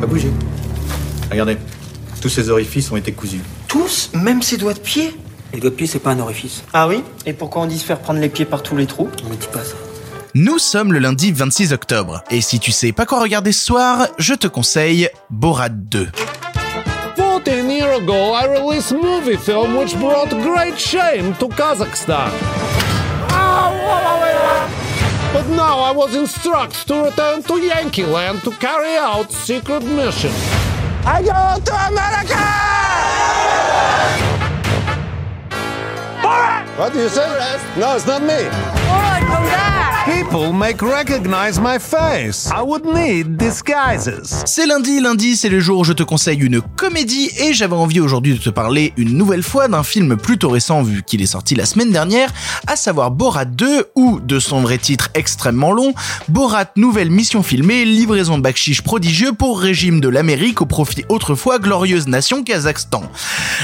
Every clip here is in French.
Pas bouger. Regardez, tous ces orifices ont été cousus. Tous Même ses doigts de pied Les doigts de pied, c'est pas un orifice. Ah oui Et pourquoi on dit se faire prendre les pieds par tous les trous On ne dit pas ça. Nous sommes le lundi 26 octobre, et si tu sais pas quoi regarder ce soir, je te conseille Borat 2. 14 years ago, I released a movie film which brought great shame to Kazakhstan. But now I was instructed to return to Yankee Land to carry out secret mission. I go to America! What do you say? No, it's not me. People make recognize my face. I would need disguises. C'est lundi, lundi c'est le jour où je te conseille une comédie et j'avais envie aujourd'hui de te parler une nouvelle fois d'un film plutôt récent vu qu'il est sorti la semaine dernière, à savoir Borat 2 ou de son vrai titre extrêmement long, Borat nouvelle mission filmée, livraison de bakchiche prodigieux pour régime de l'Amérique au profit autrefois glorieuse nation Kazakhstan.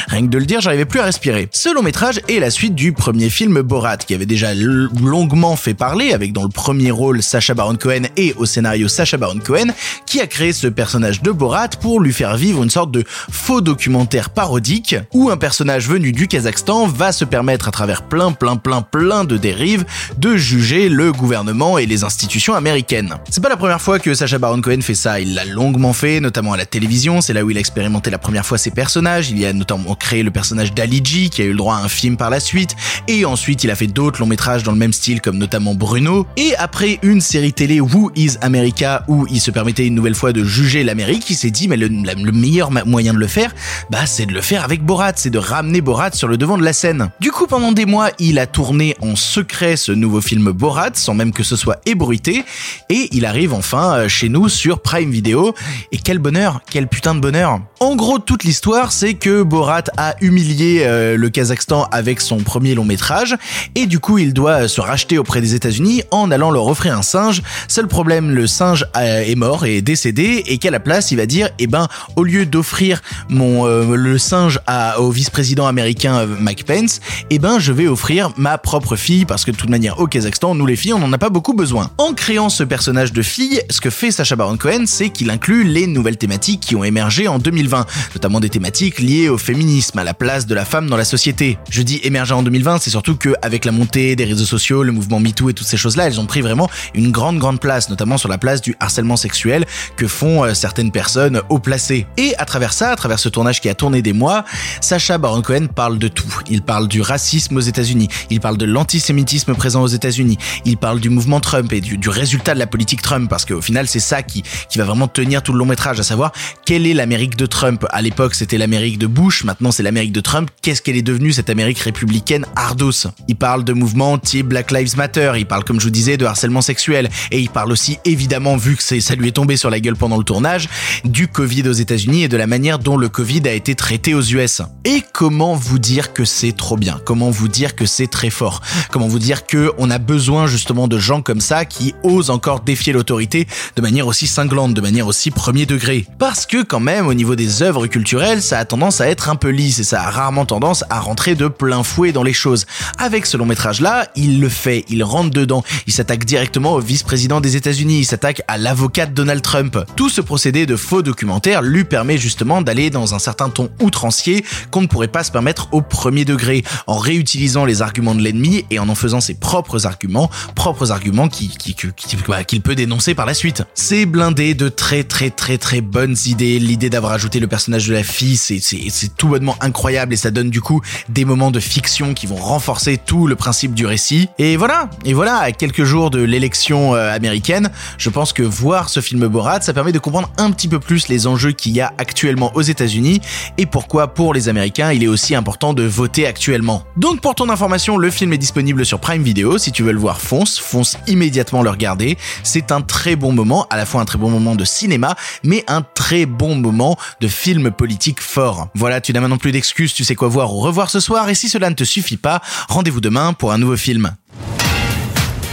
Rien que de le dire, j'arrivais plus à respirer. Ce long métrage est la suite du premier film Borat qui avait déjà longuement fait parler avec dans le premier rôle Sacha Baron Cohen et au scénario Sacha Baron Cohen, qui a créé ce personnage de Borat pour lui faire vivre une sorte de faux documentaire parodique où un personnage venu du Kazakhstan va se permettre à travers plein plein plein plein de dérives de juger le gouvernement et les institutions américaines. C'est pas la première fois que Sacha Baron Cohen fait ça, il l'a longuement fait, notamment à la télévision, c'est là où il a expérimenté la première fois ses personnages, il y a notamment créé le personnage d'Ali G qui a eu le droit à un film par la suite, et ensuite il a fait d'autres longs métrages dans le même style comme notamment Bruno, et après une série télé Who is America où il se permettait une nouvelle fois de juger l'Amérique, il s'est dit mais le, le, meilleur moyen de le faire, bah c'est de le faire avec Borat, c'est de ramener Borat sur le devant de la scène. Du coup pendant des mois il a tourné en secret ce nouveau film Borat sans même que ce soit ébruité et il arrive enfin euh, chez nous sur Prime Video et quel bonheur, quel putain de bonheur. En gros toute l'histoire c'est que Borat a humilié euh, le Kazakhstan avec son premier long métrage et du coup il doit se racheter auprès des États-Unis en allant leur offrir un singe. Seul problème, le singe euh, est mort et décédé et qu'à la place, il va dire, eh ben, au lieu d'offrir mon euh, le singe au vice-président américain euh, Mike Pence, eh ben, je vais offrir ma propre fille parce que de toute manière, au Kazakhstan, nous les filles, on n'en a pas beaucoup besoin. En créant ce personnage de fille, ce que fait Sacha Baron Cohen, c'est qu'il inclut les nouvelles thématiques qui ont émergé en 2020, notamment des thématiques liées au féminisme, à la place de la femme dans la société. Je dis émergé en 2020, c'est surtout que avec la montée des réseaux sociaux, le mouvement MeToo et toutes ces choses-là, elles ont pris vraiment une grande grande place, notamment sur la place du harcèlement sexuel que font euh, certaines personnes haut placées. Et à travers ça, à travers ce tournage qui a tourné des mois, Sacha Baron Cohen parle de tout. Il parle du racisme aux États-Unis, il parle de l'antisémitisme présent aux États-Unis, il parle du mouvement Trump et du, résultat de la politique Trump, parce qu'au final c'est ça qui, qui va vraiment tenir tout le long métrage, à savoir quelle est l'Amérique de Trump. À l'époque c'était l'Amérique de Bush, maintenant c'est l'Amérique de Trump. Qu'est-ce qu'elle est devenue cette Amérique républicaine ardos? Il parle de mouvements type Black Lives Matter, il parle comme je vous disais de harcèlement sexuel et il parle aussi évidemment vu que ça lui est tombé sur la gueule pendant le tournage du Covid aux États-Unis et de la manière dont le Covid a été traité aux US. Et comment vous dire que c'est trop bien? Comment vous dire que c'est très fort? Comment vous dire que on a besoin justement de gens comme ça qui osent encore défier l'autorité de manière aussi cinglante, de manière aussi premier degré? Parce que quand même au niveau des œuvres culturelles, ça a tendance à être un peu lisse et ça a rarement tendance à rentrer de plein fouet dans les choses. Avec ce long métrage là, il le fait, il rentre dedans, il s'attaque directement au vice-président des États-Unis, il s'attaque à l'avocat de Donald Trump. Tout ce procédé de faux documentaire lui permet justement d'aller dans un certain ton outrancier qu'on ne pourrait pas se permettre au premier degré, en réutilisant les arguments de l'ennemi et en en faisant ses propres arguments, propres arguments qui, qu'il peut dénoncer par la suite. C'est blindé de très très très très bonnes idées. L'idée d'avoir ajouté le personnage de la fille, c'est tout bonnement incroyable et ça donne du coup des moments de fiction qui vont renforcer tout le principe du récit. Et voilà, et voilà, quelques jours de l'élection euh, américaine, je pense que voir ce film Borat, ça permet de comprendre un petit peu plus les enjeux qu'il y a actuellement aux États-Unis et pourquoi pour les Américains il est aussi important de voter actuellement. Donc pour ton information, le film est disponible sur Prime Video. Si tu veux le voir, fonce, fonce immédiatement le regarder. C'est un très bon moment, à la fois un très bon moment de cinéma, mais un très bon moment de film politique fort. Voilà, tu n'as maintenant plus d'excuses, tu sais quoi voir ou revoir ce soir, et si cela ne te suffit pas, rendez-vous demain pour un nouveau film.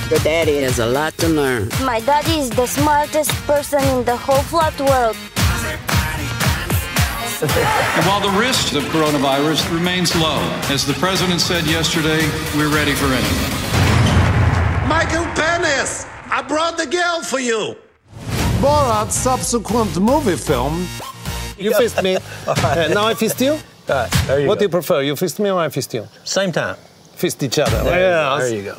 Your daddy has a lot to learn. My daddy is the smartest person in the whole flat world. And while the risk of coronavirus remains low, as the president said yesterday, we're ready for anything. Michael Penis, I brought the girl for you. Borat's subsequent movie film. You fist me. Uh, now I fist you? Right, you What go. do you prefer? You fist me or I fist you? Same time. Fist each other. There you go. yes. There you go.